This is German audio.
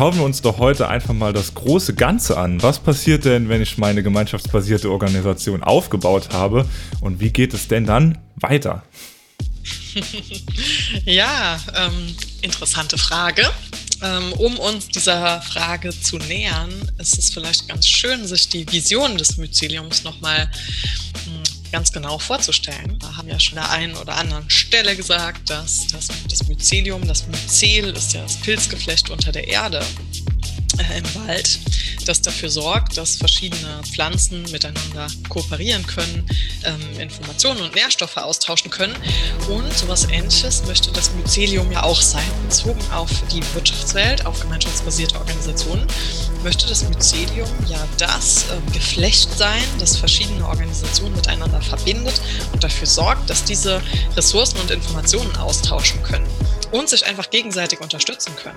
schauen wir uns doch heute einfach mal das große Ganze an. Was passiert denn, wenn ich meine gemeinschaftsbasierte Organisation aufgebaut habe und wie geht es denn dann weiter? ja, ähm, interessante Frage. Ähm, um uns dieser Frage zu nähern, ist es vielleicht ganz schön, sich die Vision des Myceliums nochmal hm, ganz genau vorzustellen. Wir haben ja schon an der einen oder anderen Stelle gesagt, dass das, das Mycelium, das Mycel ist ja das Pilzgeflecht unter der Erde äh, im Wald, das dafür sorgt, dass verschiedene Pflanzen miteinander kooperieren können, ähm, Informationen und Nährstoffe austauschen können. Und sowas Ähnliches möchte das Mycelium ja auch sein. Bezogen auf die Wirtschaftswelt, auf gemeinschaftsbasierte Organisationen, möchte das Mycelium ja das äh, Geflecht sein, das verschiedene Organisationen miteinander verbindet und dafür sorgt, dass diese Ressourcen und Informationen austauschen können und sich einfach gegenseitig unterstützen können.